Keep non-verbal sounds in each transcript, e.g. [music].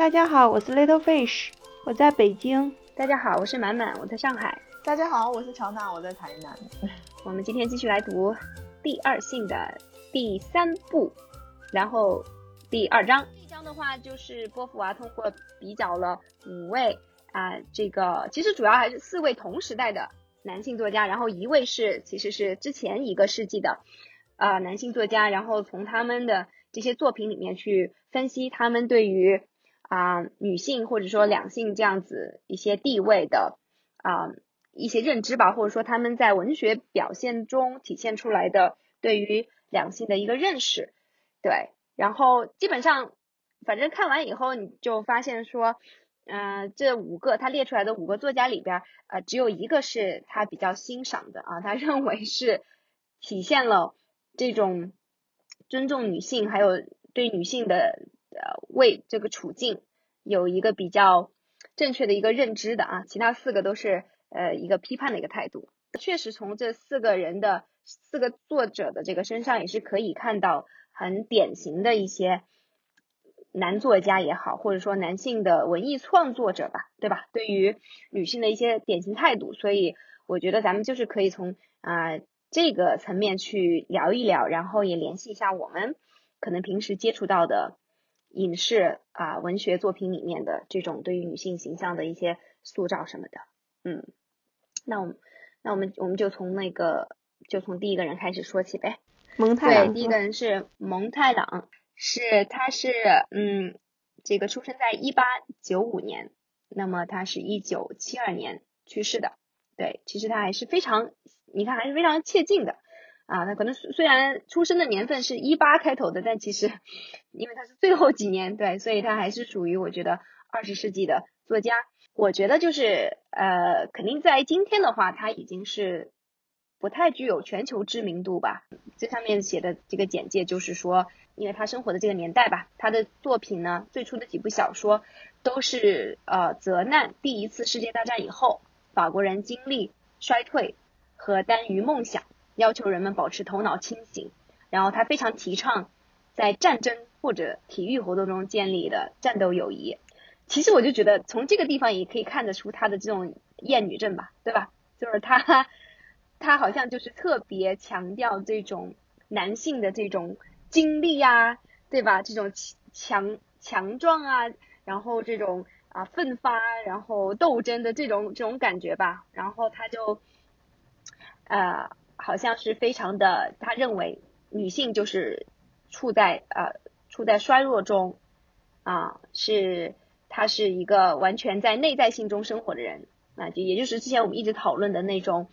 大家好，我是 Little Fish，我在北京。大家好，我是满满，我在上海。大家好，我是乔娜，我在台南。[laughs] 我们今天继续来读《第二性》的第三部，然后第二章。这一章的话，就是波伏娃通过比较了五位啊，这个其实主要还是四位同时代的男性作家，然后一位是其实是之前一个世纪的啊男性作家，然后从他们的这些作品里面去分析他们对于啊女性或者说两性这样子一些地位的啊。一些认知吧，或者说他们在文学表现中体现出来的对于两性的一个认识，对，然后基本上，反正看完以后你就发现说，嗯，这五个他列出来的五个作家里边，呃，只有一个是他比较欣赏的啊，他 [laughs] 认为是体现了这种尊重女性，还有对女性的呃为这个处境有一个比较正确的一个认知的啊，其他四个都是。呃，一个批判的一个态度，确实从这四个人的四个作者的这个身上也是可以看到很典型的一些男作家也好，或者说男性的文艺创作者吧，对吧？对于女性的一些典型态度，所以我觉得咱们就是可以从啊这个层面去聊一聊，然后也联系一下我们可能平时接触到的影视啊文学作品里面的这种对于女性形象的一些塑造什么的，嗯。那我们，那我们我们就从那个，就从第一个人开始说起呗。蒙太第一个人是蒙太郎，是他是嗯，这个出生在一八九五年，那么他是一九七二年去世的。对，其实他还是非常，你看还是非常切近的啊。他可能虽然出生的年份是一八开头的，但其实因为他是最后几年，对，所以他还是属于我觉得二十世纪的作家。我觉得就是呃，肯定在今天的话，他已经是不太具有全球知名度吧。这上面写的这个简介就是说，因为他生活的这个年代吧，他的作品呢，最初的几部小说都是呃责难第一次世界大战以后法国人经历衰退和耽于梦想，要求人们保持头脑清醒。然后他非常提倡在战争或者体育活动中建立的战斗友谊。其实我就觉得从这个地方也可以看得出他的这种厌女症吧，对吧？就是他，[laughs] 他好像就是特别强调这种男性的这种精力啊，对吧？这种强强壮啊，然后这种啊奋发，然后斗争的这种这种感觉吧。然后他就，呃，好像是非常的，他认为女性就是处在呃处在衰弱中啊，是。他是一个完全在内在性中生活的人，那就也就是之前我们一直讨论的那种，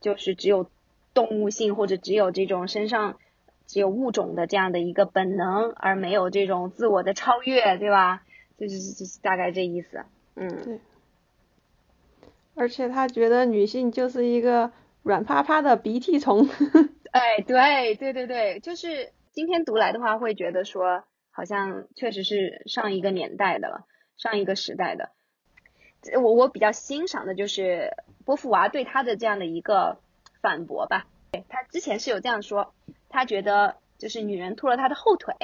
就是只有动物性或者只有这种身上只有物种的这样的一个本能，而没有这种自我的超越，对吧？就是就是大概这意思，嗯。而且他觉得女性就是一个软趴趴的鼻涕虫。[laughs] 哎，对对对对，就是今天读来的话，会觉得说好像确实是上一个年代的了。上一个时代的，我我比较欣赏的就是波伏娃对他的这样的一个反驳吧。他之前是有这样说，他觉得就是女人拖了他的后腿。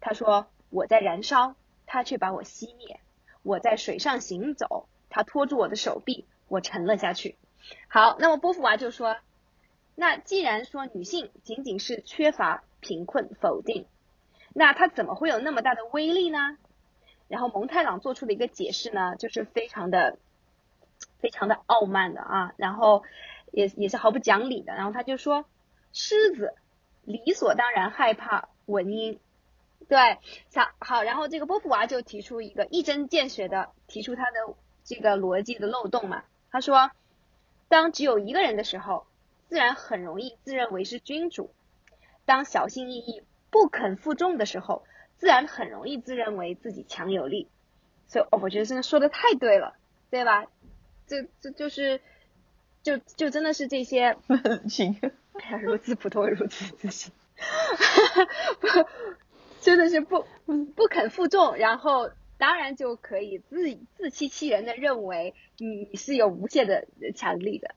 他说我在燃烧，他却把我熄灭；我在水上行走，他拖住我的手臂，我沉了下去。好，那么波伏娃就说，那既然说女性仅仅是缺乏贫困否定，那她怎么会有那么大的威力呢？然后蒙太朗做出的一个解释呢，就是非常的、非常的傲慢的啊，然后也也是毫不讲理的。然后他就说，狮子理所当然害怕蚊蝇，对，好，好，然后这个波伏娃就提出一个一针见血的提出他的这个逻辑的漏洞嘛。他说，当只有一个人的时候，自然很容易自认为是君主；当小心翼翼、不肯负重的时候。自然很容易自认为自己强有力，所以哦，我觉得真的说的太对了，对吧？这这就是就就真的是这些行，哎呀，如此普通，如此自信，[laughs] 不，真的是不不肯负重，然后当然就可以自自欺欺人的认为你是有无限的强力的，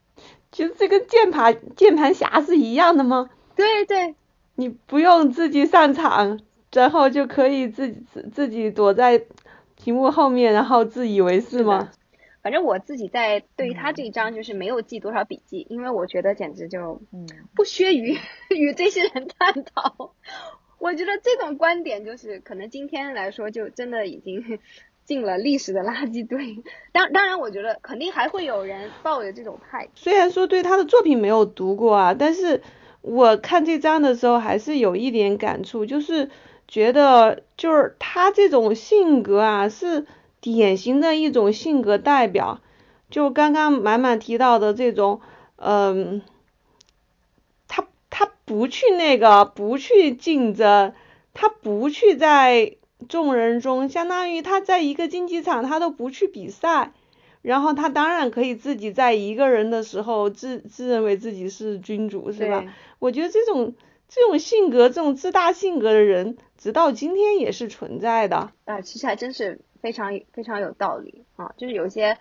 其实这跟键盘键盘侠是一样的吗？对对，你不用自己上场。然后就可以自己自自己躲在屏幕后面，然后自以为是吗？反正我自己在对于他这一章就是没有记多少笔记，因为我觉得简直就不屑于 [laughs] 与这些人探讨。我觉得这种观点就是可能今天来说就真的已经 [laughs] 进了历史的垃圾堆。当当然，我觉得肯定还会有人抱着这种态度。虽然说对他的作品没有读过啊，但是我看这章的时候还是有一点感触，就是觉得就是他这种性格啊是。典型的一种性格代表，就刚刚满满提到的这种，嗯，不去那个，不去竞争，他不去在众人中，相当于他在一个竞技场他都不去比赛，然后他当然可以自己在一个人的时候自自认为自己是君主，是吧？我觉得这种这种性格，这种自大性格的人，直到今天也是存在的。啊，其实还真是。非常非常有道理啊，就是有些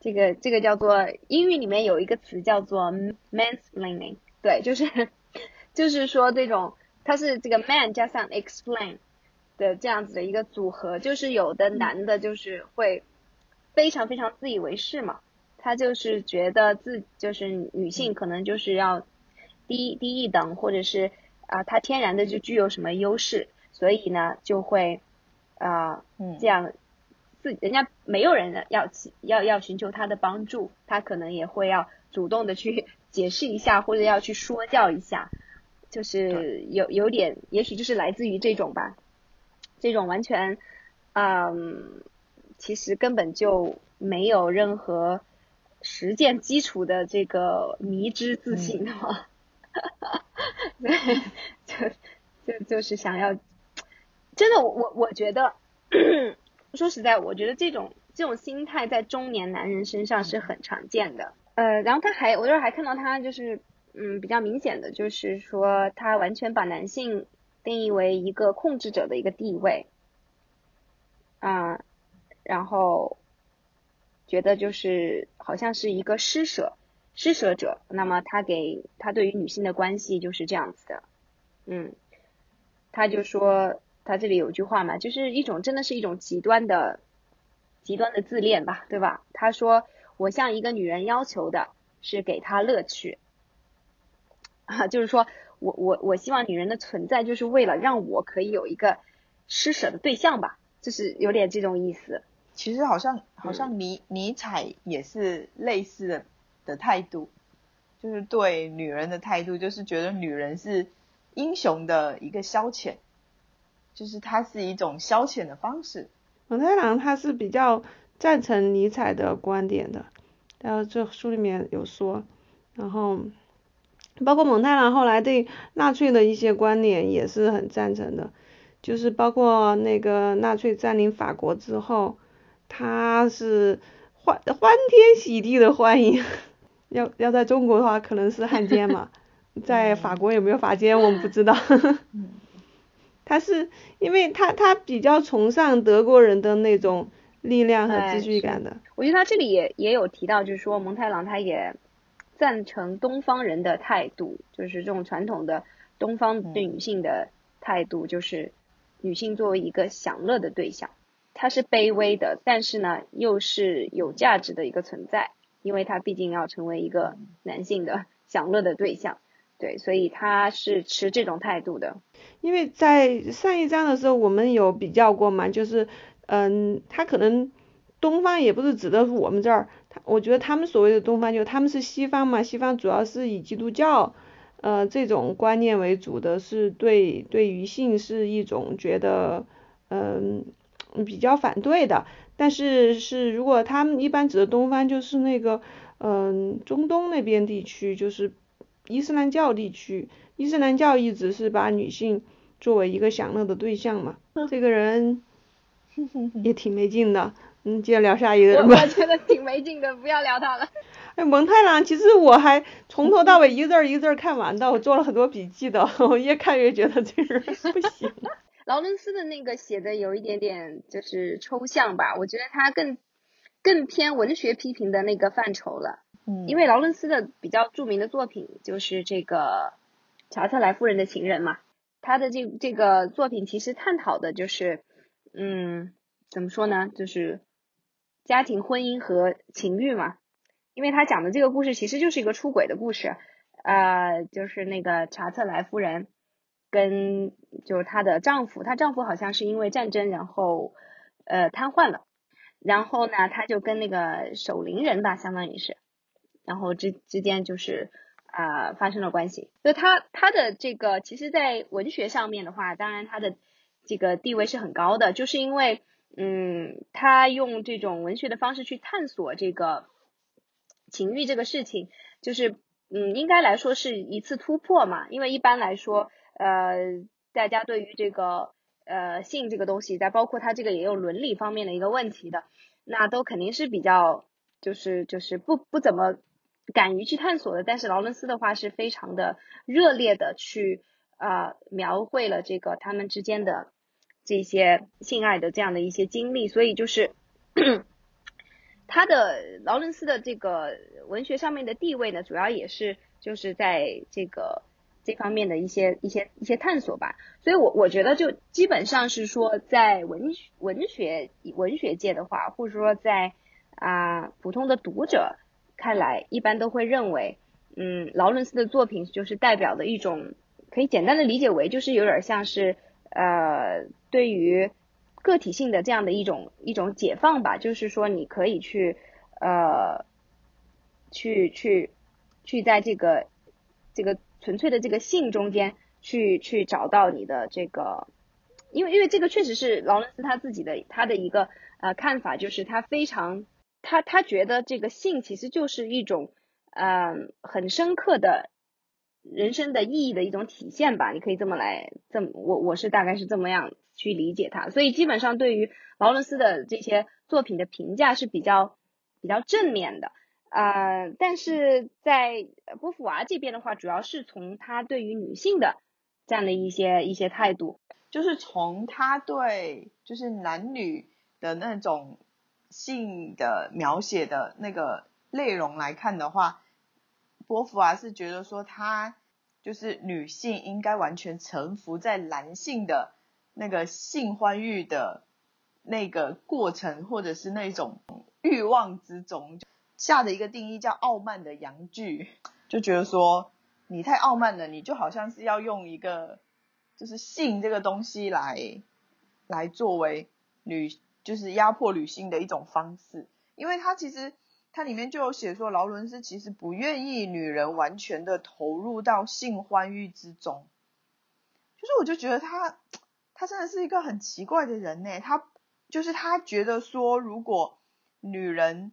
这个这个叫做英语里面有一个词叫做 mansplaining，对，就是就是说这种它是这个 man 加上 explain 的这样子的一个组合，就是有的男的就是会非常非常自以为是嘛，他就是觉得自就是女性可能就是要低低一等，或者是啊他天然的就具有什么优势，所以呢就会啊这样。自人家没有人要要要寻求他的帮助，他可能也会要主动的去解释一下，或者要去说教一下，就是有有点，也许就是来自于这种吧，这种完全，嗯，其实根本就没有任何实践基础的这个迷之自信哈，[laughs] 对，就就就是想要，真的，我我觉得。[coughs] 说实在，我觉得这种这种心态在中年男人身上是很常见的。呃，然后他还，我这儿还看到他就是，嗯，比较明显的就是说，他完全把男性定义为一个控制者的一个地位，啊，然后觉得就是好像是一个施舍施舍者。那么他给他对于女性的关系就是这样子的，嗯，他就说。他这里有句话嘛，就是一种真的是一种极端的极端的自恋吧，对吧？他说：“我向一个女人要求的是给她乐趣，啊，[laughs] 就是说我我我希望女人的存在就是为了让我可以有一个施舍的对象吧，就是有点这种意思。其实好像好像尼尼采也是类似的的态度，就是对女人的态度，就是觉得女人是英雄的一个消遣。”就是它是一种消遣的方式。蒙太郎他是比较赞成尼采的观点的，然后这书里面有说，然后包括蒙太郎后来对纳粹的一些观点也是很赞成的，就是包括那个纳粹占领法国之后，他是欢欢天喜地的欢迎，要要在中国的话可能是汉奸嘛，在法国有没有法奸我们不知道。[laughs] 他是因为他他比较崇尚德国人的那种力量和秩序感的。我觉得他这里也也有提到，就是说蒙太郎他也赞成东方人的态度，就是这种传统的东方对女性的态度，就是女性作为一个享乐的对象，她是卑微的，但是呢又是有价值的一个存在，因为她毕竟要成为一个男性的 [laughs] 享乐的对象。对，所以他是持这种态度的。因为在上一章的时候，我们有比较过嘛，就是，嗯，他可能东方也不是指的是我们这儿，他我觉得他们所谓的东方，就他们是西方嘛，西方主要是以基督教，呃，这种观念为主的，是对对于性是一种觉得，嗯，比较反对的。但是是如果他们一般指的东方，就是那个，嗯，中东那边地区，就是。伊斯兰教地区，伊斯兰教一直是把女性作为一个享乐的对象嘛。这个人 [laughs] 也挺没劲的，嗯，接着聊下一个人吧。我觉得挺没劲的，不要聊他了。[laughs] 哎，蒙太郎，其实我还从头到尾一个字儿一个字儿看完的，我做了很多笔记的，[laughs] 我越看越觉得这个人不行。[laughs] 劳伦斯的那个写的有一点点就是抽象吧，我觉得他更更偏文学批评的那个范畴了。嗯，因为劳伦斯的比较著名的作品就是这个查特莱夫人的情人嘛，他的这这个作品其实探讨的就是，嗯，怎么说呢？就是家庭、婚姻和情欲嘛。因为他讲的这个故事其实就是一个出轨的故事，呃，就是那个查特莱夫人跟就是她的丈夫，她丈夫好像是因为战争然后呃瘫痪了，然后呢，他就跟那个守灵人吧，相当于是，然后之之间就是啊发生了关系。所以他他的这个其实，在文学上面的话，当然他的这个地位是很高的，就是因为嗯，他用这种文学的方式去探索这个。情欲这个事情，就是嗯，应该来说是一次突破嘛。因为一般来说，呃，大家对于这个呃性这个东西，再包括它这个也有伦理方面的一个问题的，那都肯定是比较就是就是不不怎么敢于去探索的。但是劳伦斯的话是非常的热烈的去啊描绘了这个他们之间的这些性爱的这样的一些经历，所以就是。[clears throat] 他的劳伦斯的这个文学上面的地位呢，主要也是就是在这个这方面的一些一些一些探索吧。所以，我我觉得就基本上是说，在文文学文学界的话，或者说在啊普通的读者看来，一般都会认为，嗯，劳伦斯的作品就是代表的一种，可以简单的理解为就是有点像是呃对于。个体性的这样的一种一种解放吧，就是说你可以去呃去去去在这个这个纯粹的这个性中间去去找到你的这个，因为因为这个确实是劳伦斯他自己的他的一个呃看法，就是他非常他他觉得这个性其实就是一种嗯很深刻的人生的意义的一种体现吧，你可以这么来这么我我是大概是这么样。去理解它，所以基本上对于劳伦斯的这些作品的评价是比较比较正面的呃。但是在波伏娃这边的话，主要是从他对于女性的这样的一些一些态度，就是从他对就是男女的那种性的描写的那个内容来看的话，波伏娃是觉得说他就是女性应该完全臣服在男性的。那个性欢愉的那个过程，或者是那种欲望之中下的一个定义叫傲慢的阳具，就觉得说你太傲慢了，你就好像是要用一个就是性这个东西来来作为女就是压迫女性的一种方式，因为他其实它里面就有写说劳伦斯其实不愿意女人完全的投入到性欢愉之中，就是我就觉得他。他真的是一个很奇怪的人呢，他就是他觉得说，如果女人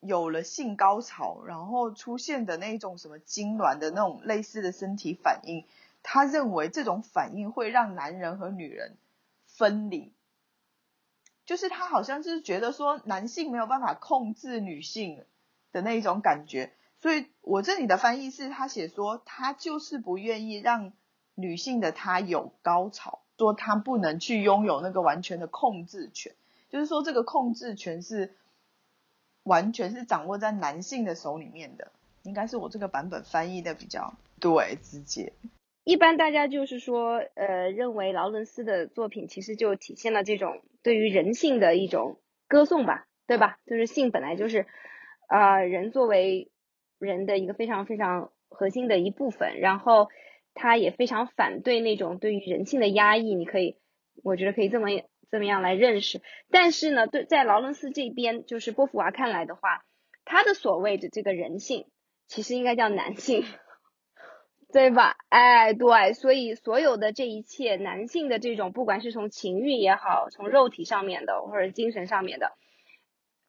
有了性高潮，然后出现的那种什么痉挛的那种类似的身体反应，他认为这种反应会让男人和女人分离，就是他好像是觉得说男性没有办法控制女性的那一种感觉，所以我这里的翻译是他写说，他就是不愿意让女性的他有高潮。说他不能去拥有那个完全的控制权，就是说这个控制权是完全是掌握在男性的手里面的，应该是我这个版本翻译的比较对直接。一般大家就是说，呃，认为劳伦斯的作品其实就体现了这种对于人性的一种歌颂吧，对吧？就是性本来就是啊，人作为人的一个非常非常核心的一部分，然后。他也非常反对那种对于人性的压抑，你可以，我觉得可以这么这么样来认识。但是呢，对在劳伦斯这边，就是波伏娃看来的话，他的所谓的这个人性，其实应该叫男性，对吧？哎，对，所以所有的这一切男性的这种，不管是从情欲也好，从肉体上面的或者精神上面的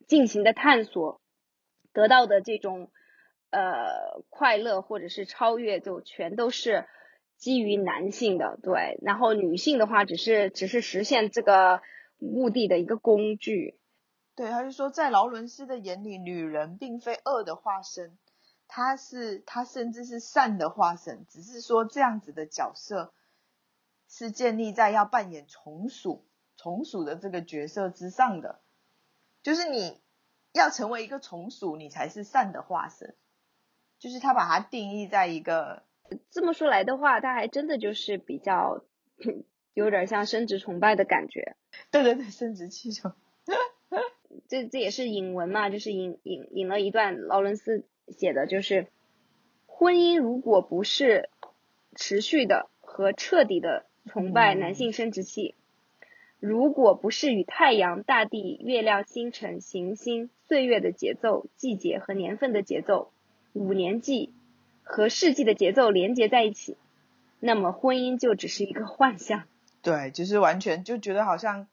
进行的探索，得到的这种。呃，快乐或者是超越，就全都是基于男性的，对。然后女性的话，只是只是实现这个目的的一个工具。对，他就说，在劳伦斯的眼里，女人并非恶的化身，她是他甚至是善的化身，只是说这样子的角色是建立在要扮演从属从属的这个角色之上的，就是你要成为一个从属，你才是善的化身。就是他把它定义在一个，这么说来的话，他还真的就是比较有点像生殖崇拜的感觉。对对对，生殖气球。[laughs] 这这也是引文嘛，就是引引引了一段劳伦斯写的，就是婚姻如果不是持续的和彻底的崇拜男性生殖器，如果不是与太阳、大地、月亮、星辰、行星、岁月的节奏、季节和年份的节奏、五年纪和世纪的节奏连接在一起，那么婚姻就只是一个幻象。对，就是完全就觉得好像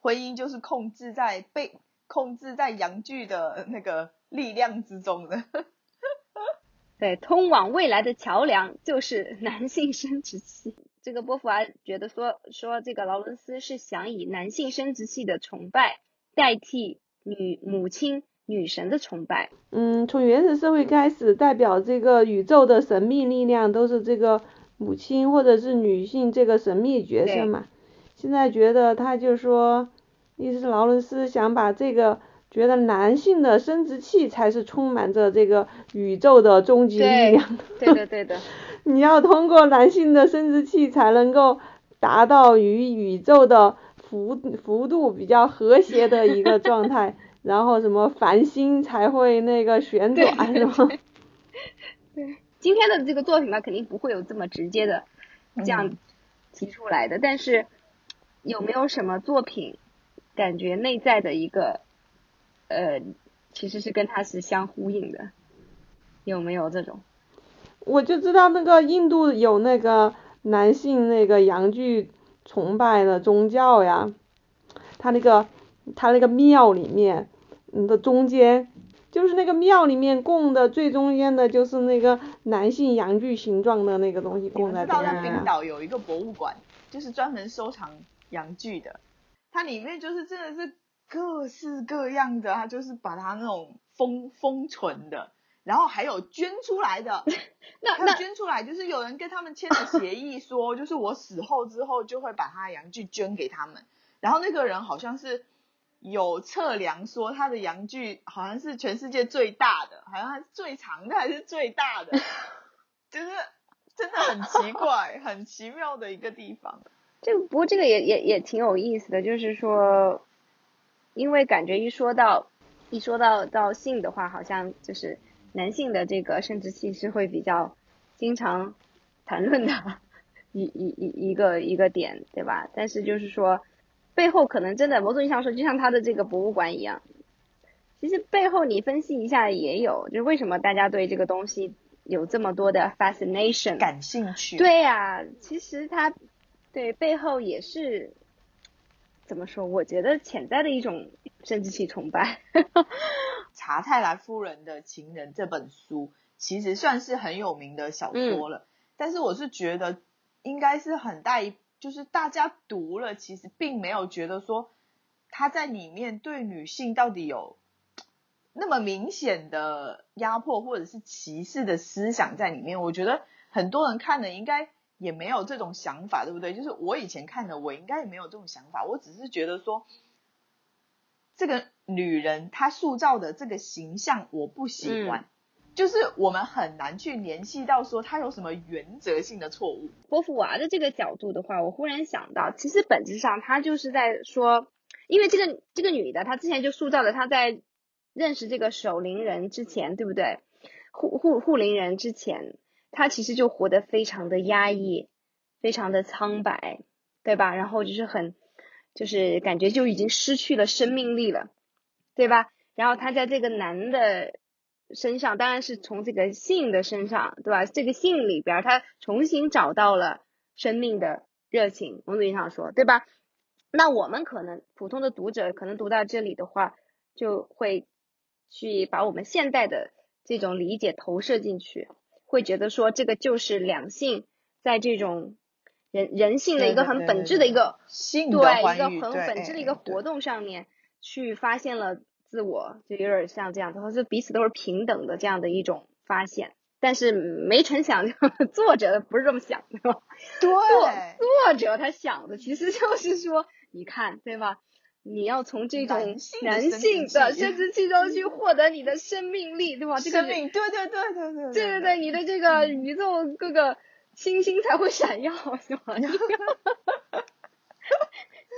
婚姻就是控制在被。控制在阳具的那个力量之中的，对，通往未来的桥梁就是 [laughs] 男性生殖器。这个波伏娃觉得说说这个劳伦斯是想以男性生殖器的崇拜代替女母亲女神的崇拜。嗯，从原始社会开始，代表这个宇宙的神秘力量都是这个母亲或者是女性这个神秘角色嘛。现在觉得他就说。意思是劳伦斯想把这个觉得男性的生殖器才是充满着这个宇宙的终极力量。对的对的。[laughs] 你要通过男性的生殖器才能够达到与宇宙的幅幅度比较和谐的一个状态，[laughs] 然后什么繁星才会那个旋转是吗？[laughs] 对，今天的这个作品呢，肯定不会有这么直接的这样提出来的，但是有没有什么作品？感觉内在的一个，呃，其实是跟它是相呼应的，有没有这种？我就知道那个印度有那个男性那个阳具崇拜的宗教呀，他那个他那个庙里面的中间，就是那个庙里面供的最中间的就是那个男性阳具形状的那个东西供在边上。知道冰岛有一个博物馆，就是专门收藏阳具的。它里面就是真的是各式各样的，他就是把它那种封封存的，然后还有捐出来的，[laughs] 那那捐出来就是有人跟他们签了协议，说就是我死后之后就会把他的阳具捐给他们，然后那个人好像是有测量说他的阳具好像是全世界最大的，好像是最长的还是最大的，[laughs] 就是真的很奇怪，很奇妙的一个地方。[laughs] 这个不过这个也也也挺有意思的，就是说，因为感觉一说到一说到到性的话，好像就是男性的这个生殖器是会比较经常谈论的一一一一个一个点，对吧？但是就是说背后可能真的某种意义上说，就像他的这个博物馆一样，其实背后你分析一下也有，就是为什么大家对这个东西有这么多的 fascination 感兴趣？对呀，其实他。对，背后也是怎么说？我觉得潜在的一种生殖器崇拜。[laughs] 查泰莱夫人的情人这本书其实算是很有名的小说了，但是我是觉得应该是很大一，就是大家读了，其实并没有觉得说他在里面对女性到底有那么明显的压迫或者是歧视的思想在里面。我觉得很多人看了应该。也没有这种想法，对不对？就是我以前看的，我应该也没有这种想法。我只是觉得说，这个女人她塑造的这个形象我不喜欢，就是我们很难去联系到说她有什么原则性的错误。波伏娃的这个角度的话，我忽然想到，其实本质上她就是在说，因为这个这个女的她之前就塑造了她在认识这个守灵人之前，对不对？护护护灵人之前。他其实就活得非常的压抑，非常的苍白，对吧？然后就是很，就是感觉就已经失去了生命力了，对吧？然后他在这个男的身上，当然是从这个性的身上，对吧？这个性里边，他重新找到了生命的热情，某种意义上说，对吧？那我们可能普通的读者可能读到这里的话，就会去把我们现代的这种理解投射进去。会觉得说这个就是两性在这种人人性的一个很本质的一个对一个很本质的一个活动上面去发现了自我，就有点像这样，他说彼此都是平等的这样的一种发现。但是没成想，[laughs] 作者不是这么想的，对，作作者他想的其实就是说，你看对吧？你要从这种男性的生殖器中去获得你的生命力，对吧？这个生命，对对对对对，对对对，你的这个宇宙各个星星才会闪耀，是吧？[laughs]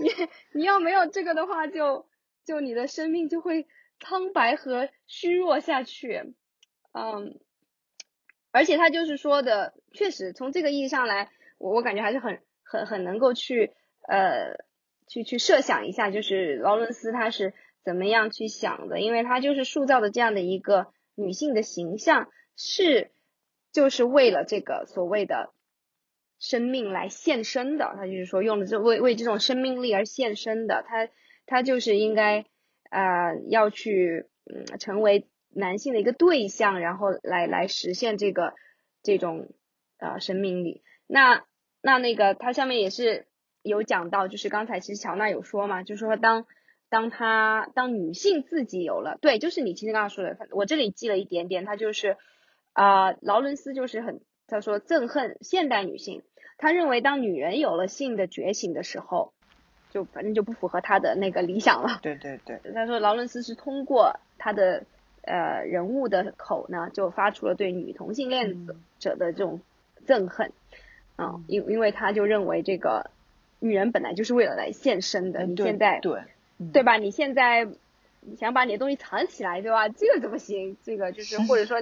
你你要没有这个的话，就就你的生命就会苍白和虚弱下去。嗯，而且他就是说的，确实从这个意义上来，我我感觉还是很很很能够去呃去去设想一下，就是劳伦斯他是怎么样去想的，因为他就是塑造的这样的一个女性的形象是就是为了这个所谓的。生命来献身的，他就是说用的这为为这种生命力而献身的，他他就是应该呃要去嗯成为男性的一个对象，然后来来实现这个这种呃生命力。那那那个他下面也是有讲到，就是刚才其实乔娜有说嘛，就是说当当她当女性自己有了，对，就是你其实刚刚说的，我这里记了一点点，他就是啊劳伦斯就是很。他说憎恨现代女性，他认为当女人有了性的觉醒的时候，就反正就不符合他的那个理想了。对对对。他说劳伦斯是通过他的呃人物的口呢，就发出了对女同性恋者的这种憎恨啊，因因为他就认为这个女人本来就是为了来献身的，你现在对对吧？你现在想把你的东西藏起来，对吧？这个怎么行？这个就是 [laughs] 或者说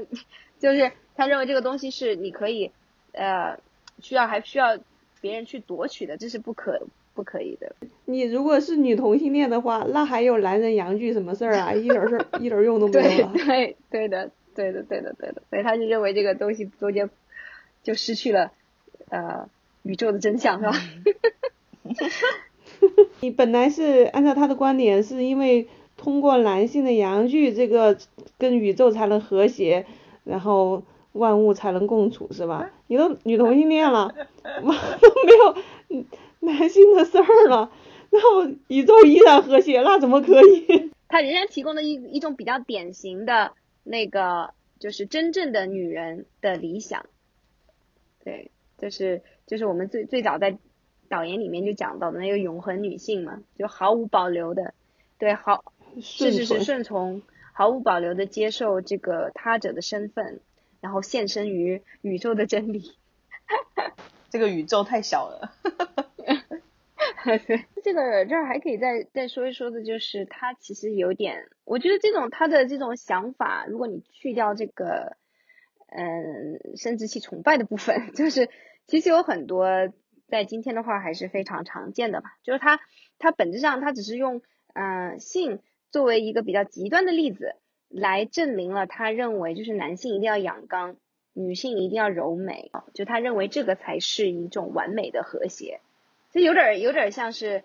就是。他认为这个东西是你可以，呃，需要还需要别人去夺取的，这是不可不可以的。你如果是女同性恋的话，那还有男人阳具什么事儿啊？一点事儿一点用都没 [laughs] 有。对对对的，对的对的对的，所以他就认为这个东西中间就失去了呃宇宙的真相，是吧？[laughs] 你本来是按照他的观点，是因为通过男性的阳具，这个跟宇宙才能和谐，然后。万物才能共处是吧？[laughs] 你都女同性恋了，[laughs] 哇都没有男性的事儿了，然后宇宙依然和谐，那怎么可以？他仍然提供了一一种比较典型的那个，就是真正的女人的理想。对，就是就是我们最最早在导言里面就讲到的那个永恒女性嘛，就毫无保留的，对，好，是是是顺从，毫无保留的接受这个他者的身份。然后献身于宇宙的真理，[laughs] 这个宇宙太小了。[laughs] 对这个这儿还可以再再说一说的，就是他其实有点，我觉得这种他的这种想法，如果你去掉这个嗯生殖器崇拜的部分，[laughs] 就是其实有很多在今天的话还是非常常见的吧。就是他他本质上他只是用嗯性作为一个比较极端的例子。来证明了他认为就是男性一定要阳刚，女性一定要柔美，就他认为这个才是一种完美的和谐，这有点有点像是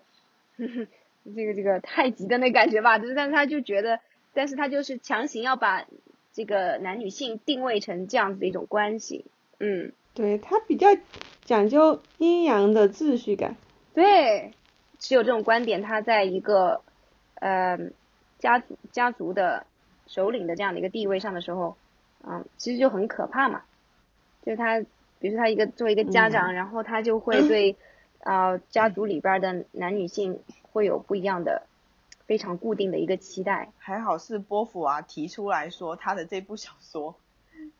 这个这个太极的那感觉吧，但是他就觉得，但是他就是强行要把这个男女性定位成这样子的一种关系，嗯，对他比较讲究阴阳的秩序感，对，持有这种观点，他在一个呃家族家族的。首领的这样的一个地位上的时候，嗯，其实就很可怕嘛。就他，比如说他一个作为一个家长，然后他就会对啊家族里边的男女性会有不一样的、非常固定的一个期待。还好是波伏娃提出来说，他的这部小说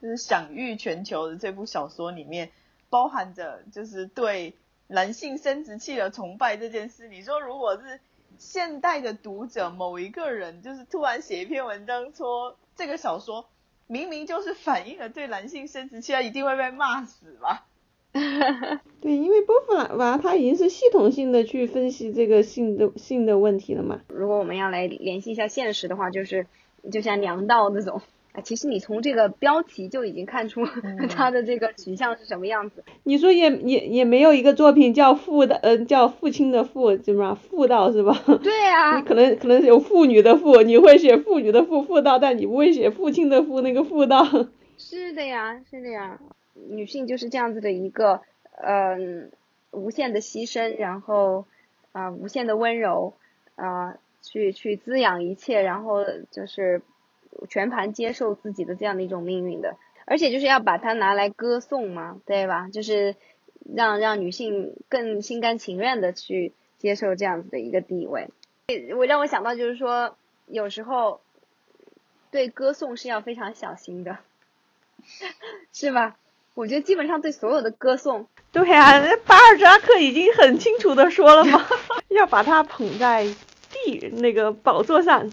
就是享誉全球的这部小说里面包含着就是对男性生殖器的崇拜这件事。你说如果是？现代的读者某一个人就是突然写一篇文章说这个小说明明就是反映了对男性生殖器，他一定会被骂死吧？[laughs] 对，因为波伏娃他已经是系统性的去分析这个性的性的问题了嘛。如果我们要来联系一下现实的话，就是就像娘道那种。啊，其实你从这个标题就已经看出 [laughs] 他的这个取向是什么样子。你说也也也没有一个作品叫父的，嗯，叫父亲的父，怎么妇道是吧？对啊。你可能可能有妇女的妇，你会写妇女的妇妇道，但你不会写父亲的父那个妇道。[laughs] 是的呀，是的呀，女性就是这样子的一个，嗯，无限的牺牲，然后啊，无限的温柔，啊，去去滋养一切，然后就是。全盘接受自己的这样的一种命运的，而且就是要把它拿来歌颂嘛，对吧？就是让让女性更心甘情愿的去接受这样子的一个地位。我让我想到就是说，有时候对歌颂是要非常小心的，[laughs] 是吧？我觉得基本上对所有的歌颂，对呀，巴尔扎克已经很清楚的说了嘛，[laughs] 要把他捧在地那个宝座上，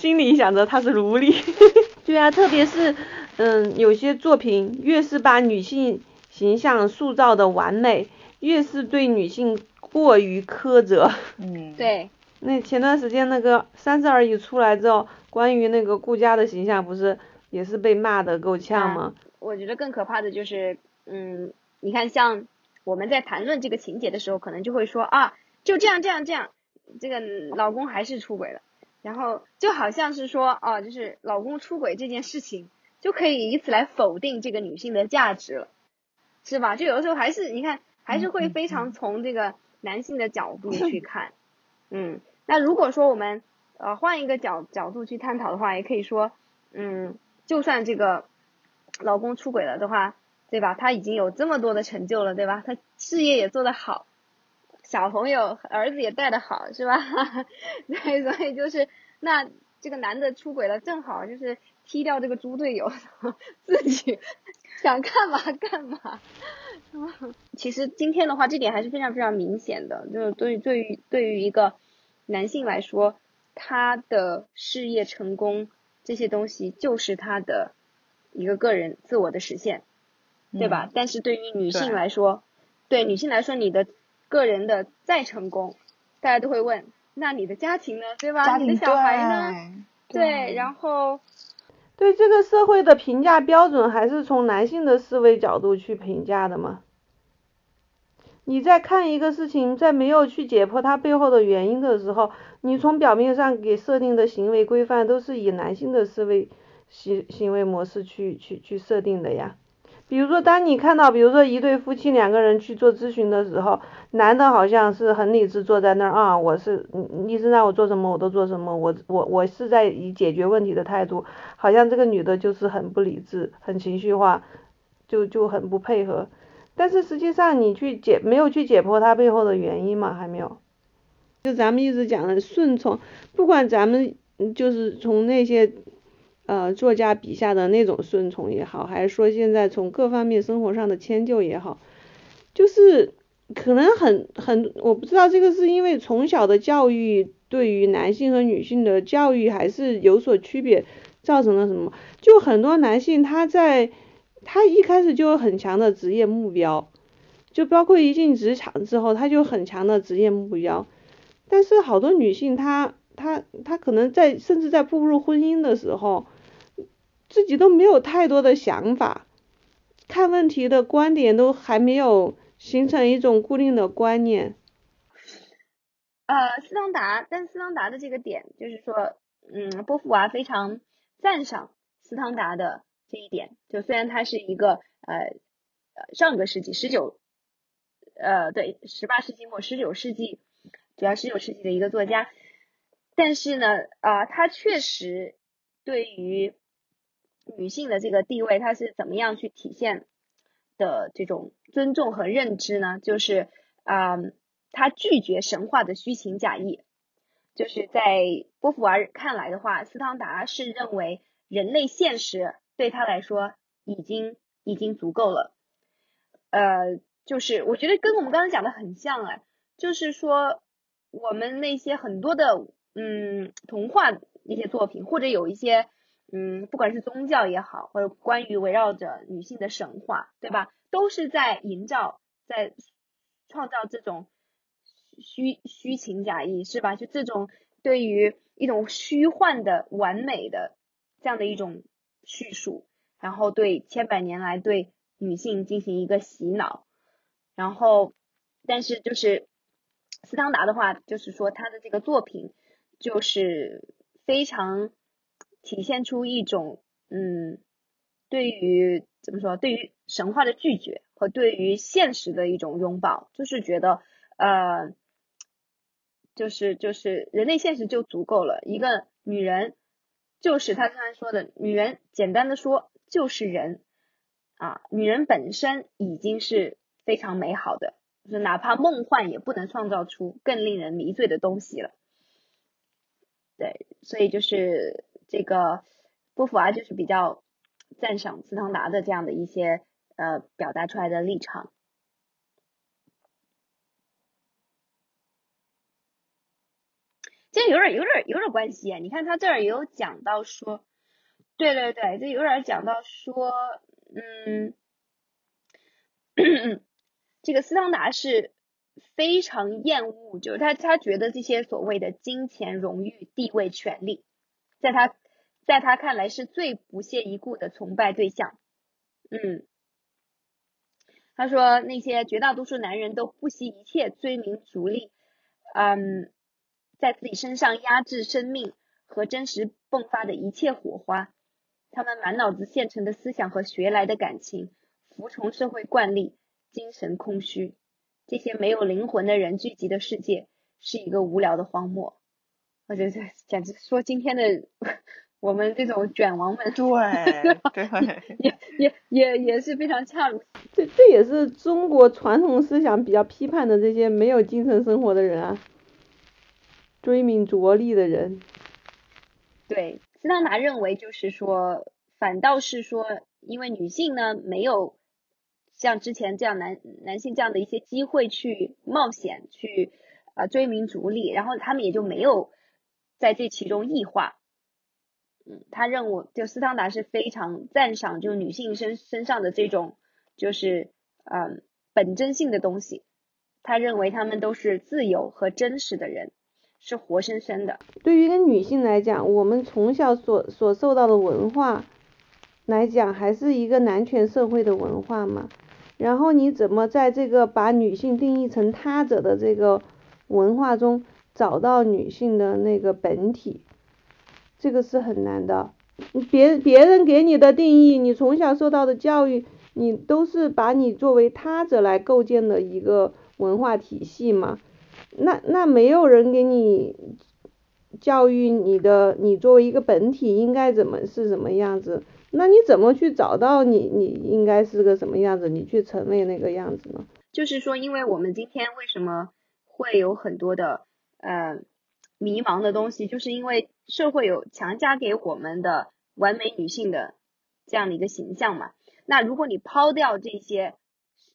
心里想着他是奴隶。[laughs] 对啊，特别是嗯，有些作品越是把女性形象塑造的完美，越是对女性过于苛责。嗯，对，那前段时间那个《三十而已》出来之后，关于那个顾佳的形象不是也是被骂的够呛吗？我觉得更可怕的就是，嗯，你看像我们在谈论这个情节的时候，可能就会说啊，就这样这样这样，这个老公还是出轨了，然后就好像是说啊，就是老公出轨这件事情就可以以此来否定这个女性的价值了，是吧？就有的时候还是你看还是会非常从这个男性的角度 [laughs] 去看，嗯，那如果说我们呃换一个角角度去探讨的话，也可以说，嗯，就算这个老公出轨了的话，对吧？他已经有这么多的成就了，对吧？他事业也做得好，小朋友儿子也带的好，是吧？[laughs] 对，所以就是那这个男的出轨了，正好就是踢掉这个猪队友，[laughs] 自己想干嘛干嘛。其实今天的话，这点还是非常非常明显的，就是对于对于对于一个男性来说，他的事业成功这些东西就是他的一个个人自我的实现，对吧？嗯但是对于女性来说，对女性来说，你的个人的再成功，大家都会问，那你的家庭呢？对吧？家庭你的小孩呢？对对，然后对这个社会的评价标准还是从男性的思维角度去评价的嘛。你在看一个事情，在没有去解剖它背后的原因的时候，你从表面上给设定的行为规范都是以男性的思维行行为模式去去去设定的呀。比如说，当你看到，比如说一对夫妻两个人去做咨询的时候，男的好像是很理智坐在那儿啊，我是你医生让我做什么我都做什么，我我我是在以解决问题的态度，好像这个女的就是很不理智，很情绪化，就就很不配合。但是实际上你去解没有去解剖它背后的原因嘛，还没有。就咱们一直讲的顺从，不管咱们就是从那些呃作家笔下的那种顺从也好，还是说现在从各方面生活上的迁就也好，就是可能很很我不知道这个是因为从小的教育对于男性和女性的教育还是有所区别，造成了什么？就很多男性他在他一开始就有很强的职业目标，就包括一进职场之后，他就很强的职业目标。但是好多女性她她她可能在甚至在步入婚姻的时候，自己都没有太多的想法，看问题的观点都还没有形成一种固定的观念。呃，斯汤达，但斯汤达的这个点就是说，嗯，波伏娃非常赞赏斯汤达的这一点，就虽然他是一个呃上个世纪十九，呃对，十八世纪末十九世纪，主要十九世纪的一个作家，但是呢，啊、他确实对于女性的这个地位，她是怎么样去体现的这种尊重和认知呢？就是啊、他拒绝神话的虚情假意。就是在波伏娃看来的话，斯汤达是认为人类现实对他来说已经已经足够了。呃，就是我觉得跟我们刚才讲的很像哎，就是说我们那些很多的嗯童话一些作品，或者有一些嗯不管是宗教也好，或者关于围绕着女性的神话，对吧？都是在营造，在创造这种虚虚情假意，是吧？就这种对于一种虚幻的完美的这样的一种叙述，然后对千百年来对女性进行一个洗脑，然后但是就是斯汤达的话，就是说他的这个作品就是非常体现出一种嗯对于怎么说，对于神话的拒绝和对于现实的一种拥抱，就是觉得呃。就是就是人类现实就足够了，一个女人就是他刚才说的，女人简单的说就是人啊，女人本身已经是非常美好的，就是哪怕梦幻也不能创造出更令人迷醉的东西了。对，所以就是这个波伏娃就是比较赞赏斯汤达的这样的一些呃表达出来的立场。这有点有点有点关系。你看他这儿有讲到说，对对对，这有点讲到说，嗯，[coughs] 这个斯汤达是非常厌恶，就是他他觉得这些所谓的金钱、荣誉、地位、权利，在他在他看来是最不屑一顾的崇拜对象。嗯，他说那些绝大多数男人都不惜一切追名逐利，嗯，在自己身上压制生命和真实迸发的一切火花。他们满脑子现成的思想和学来的感情，服从社会惯例，精神空虚。这些没有灵魂的人聚集的世界是一个无聊的荒漠。我觉得简直说今天的我们这种卷王们，[laughs] 对 [laughs] 对，也也也也是非常恰如。这这也是中国传统思想比较批判的这些没有精神生活的人啊，追名逐利的人。对。斯汤达认为，就是说，反倒是说，因为女性呢没有像之前这样男男性这样的一些机会去冒险，去啊追名逐利，然后他们也就没有在这其中异化。嗯，他认为，就斯汤达是非常赞赏，就女性身身上的这种就是嗯本真性的东西。他认为他们都是自由和真实的人。是活生生的。对于一个女性来讲，我们从小所所受到的文化来讲，还是一个男权社会的文化嘛。然后你怎么在这个把女性定义成他者的这个文化中找到女性的那个本体？这个是很难的。别别人给你的定义，你从小受到的教育，你都是把你作为他者来构建的一个文化体系嘛。那那没有人给你教育你的，你作为一个本体应该怎么是什么样子？那你怎么去找到你你应该是个什么样子？你去成为那个样子呢？就是说，因为我们今天为什么会有很多的呃迷茫的东西，就是因为社会有强加给我们的完美女性的这样的一个形象嘛。那如果你抛掉这些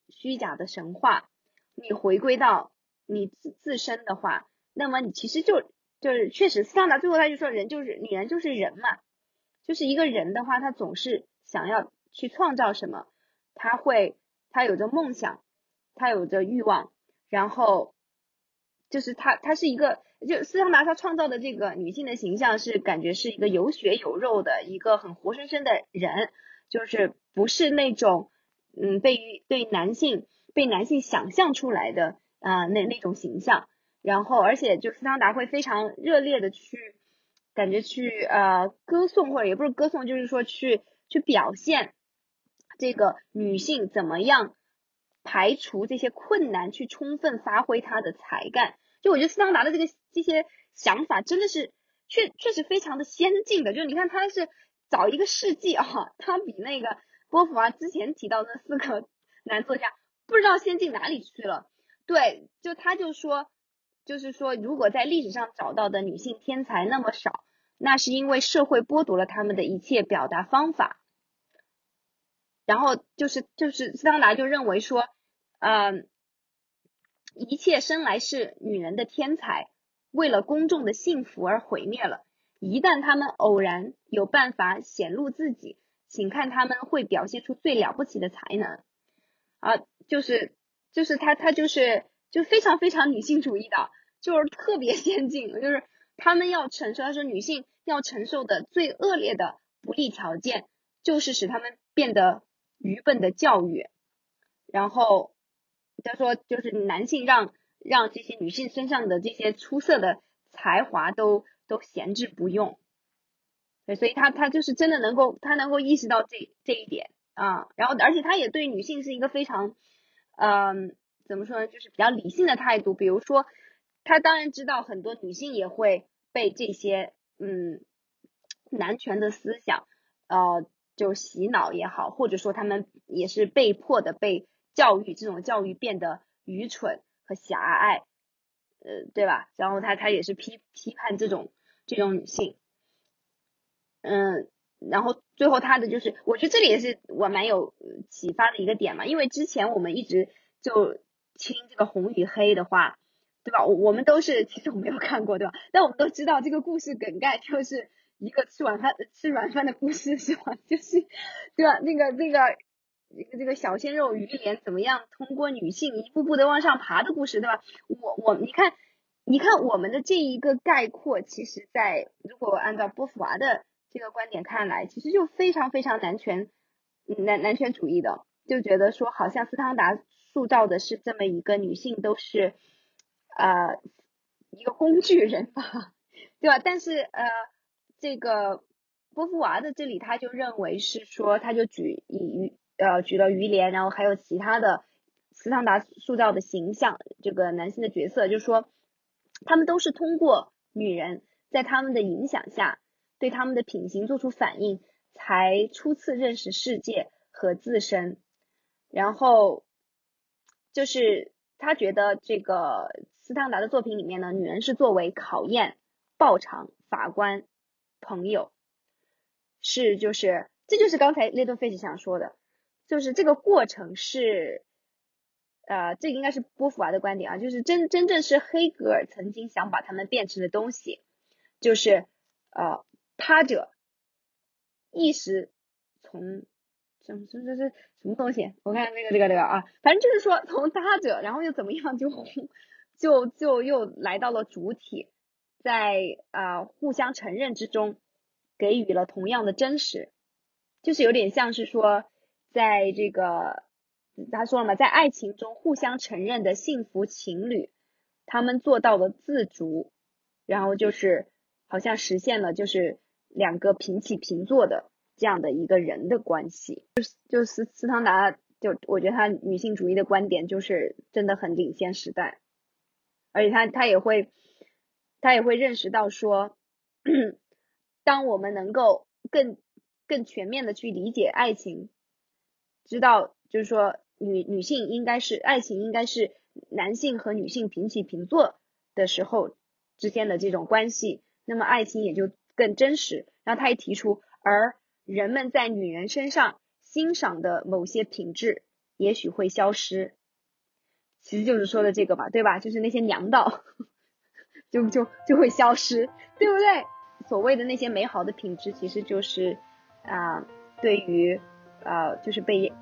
虚假的神话，你回归到。你自自身的话，那么你其实就就是确实，斯汤达最后他就说，人就是女人就是人嘛，就是一个人的话，他总是想要去创造什么，他会他有着梦想，他有着欲望，然后就是他他是一个，就斯汤达他创造的这个女性的形象是感觉是一个有血有肉的一个很活生生的人，就是不是那种嗯被对男性被男性想象出来的。啊，那那种形象，然后而且就斯汤达会非常热烈的去，感觉去呃歌颂或者也不是歌颂，就是说去去表现这个女性怎么样排除这些困难，去充分发挥她的才干。就我觉得斯汤达的这个这些想法真的是确确实非常的先进的，就是你看他是早一个世纪啊，[laughs] 他比那个波伏娃之前提到那四个男作家不知道先进哪里去了。对，就他就说，就是说，如果在历史上找到的女性天才那么少，那是因为社会剥夺了他们的一切表达方法。然后就是就是斯汤达就认为说，嗯，一切生来是女人的天才，为了公众的幸福而毁灭了。一旦他们偶然有办法显露自己，请看他们会表现出最了不起的才能。啊，就是。就是他，他就是就非常非常女性主义的，就是特别先进。就是他们要承受，他说女性要承受的最恶劣的不利条件，就是使他们变得愚笨的教育。然后他说，就是男性让让这些女性身上的这些出色的才华都都闲置不用。对，所以他他就是真的能够，他能够意识到这这一点啊。然后而且他也对女性是一个非常。嗯，怎么说呢？就是比较理性的态度。比如说，他当然知道很多女性也会被这些嗯男权的思想呃就洗脑也好，或者说他们也是被迫的被教育，这种教育变得愚蠢和狭隘，呃，对吧？然后他他也是批批判这种这种女性，嗯。然后最后他的就是，我觉得这里也是我蛮有启发的一个点嘛，因为之前我们一直就听这个红与黑的话，对吧？我我们都是其实我没有看过，对吧？但我们都知道这个故事梗概就是一个吃晚饭吃软饭的故事，是吧？[laughs] 就是对吧？那个那个这个这个小鲜肉于连怎么样通过女性一步步的往上爬的故事，对吧？我我你看你看我们的这一个概括，其实在如果按照波伏娃的这个观点看来，其实就非常非常男权男男权主义的，就觉得说好像斯汤达塑造的是这么一个女性都是。呃，一个工具人吧，对吧？但是呃，这个波伏娃的这里他就认为是说，他就举以于呃举了于连，然后还有其他的斯汤达塑造的形象，这个男性的角色，就是说他们都是通过女人在他们的影响下，对他们的品行做出反应，才初次认识世界和自身，然后就是他觉得这个。斯汤达的作品里面呢，女人是作为考验、报偿、法官、朋友，是就是这就是刚才 Little Fish 想说的，就是这个过程是，呃，这应该是波伏娃的观点啊，就是真真正是黑格尔曾经想把他们变成的东西，就是呃他者意识从什么什么什什么东西？我看那个这个这个啊，反正就是说从他者，然后又怎么样就。就就又来到了主体，在啊互相承认之中，给予了同样的真实，就是有点像是说，在这个他说了嘛，在爱情中互相承认的幸福情侣，他们做到了自足，然后就是好像实现了就是两个平起平坐的这样的一个人的关系，就就斯斯汤达就我觉得他女性主义的观点就是真的很领先时代。而且他他也会，他也会认识到说，[clears throat] 当我们能够更更全面的去理解爱情，知道就是说女女性应该是爱情应该是男性和女性平起平坐的时候之间的这种关系，那么爱情也就更真实。然后他也提出，而人们在女人身上欣赏的某些品质也许会消失。其实就是说的这个吧，对吧？就是那些娘道，[laughs] 就就就会消失，对不对？所谓的那些美好的品质，其实就是啊，对于啊，就是被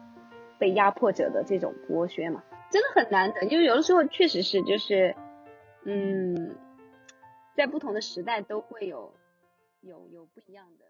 被压迫者的这种剥削嘛，真的很难得。因为有的时候确实是，就是嗯，在不同的时代都会有有有不一样的。